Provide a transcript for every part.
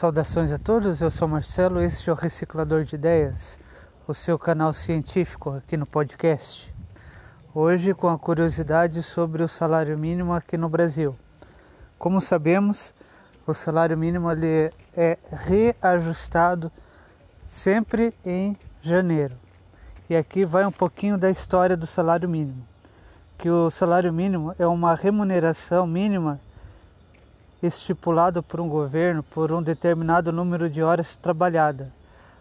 Saudações a todos, eu sou Marcelo, este é o Reciclador de Ideias, o seu canal científico aqui no podcast. Hoje com a curiosidade sobre o salário mínimo aqui no Brasil. Como sabemos, o salário mínimo ele é reajustado sempre em janeiro. E aqui vai um pouquinho da história do salário mínimo. Que o salário mínimo é uma remuneração mínima estipulado por um governo por um determinado número de horas trabalhadas.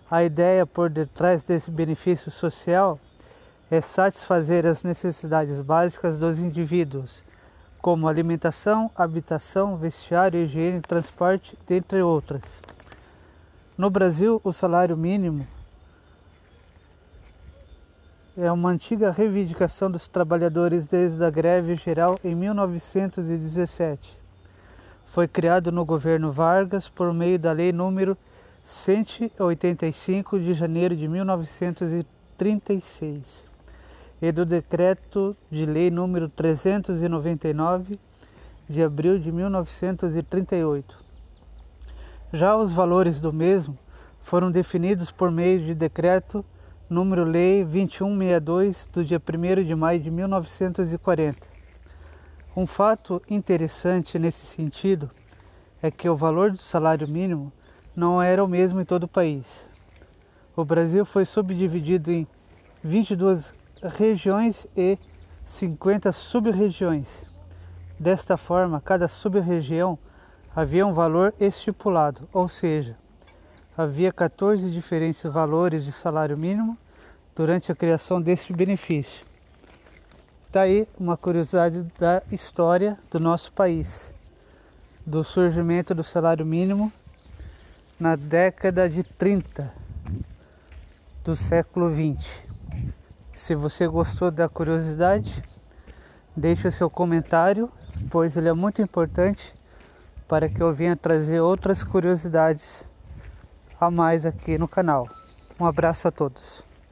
A ideia por detrás desse benefício social é satisfazer as necessidades básicas dos indivíduos, como alimentação, habitação, vestiário, higiene, transporte, dentre outras. No Brasil, o salário mínimo é uma antiga reivindicação dos trabalhadores desde a greve geral em 1917 foi criado no governo Vargas por meio da Lei número 185 de janeiro de 1936 e do Decreto de Lei número 399 de abril de 1938. Já os valores do mesmo foram definidos por meio de Decreto número Lei 2162 do dia 1 de maio de 1940 um fato interessante nesse sentido é que o valor do salário mínimo não era o mesmo em todo o país. O Brasil foi subdividido em 22 regiões e 50 sub-regiões. Desta forma, cada sub-região havia um valor estipulado, ou seja, havia 14 diferentes valores de salário mínimo durante a criação deste benefício. Está aí uma curiosidade da história do nosso país, do surgimento do salário mínimo na década de 30 do século 20. Se você gostou da curiosidade, deixe o seu comentário, pois ele é muito importante para que eu venha trazer outras curiosidades a mais aqui no canal. Um abraço a todos.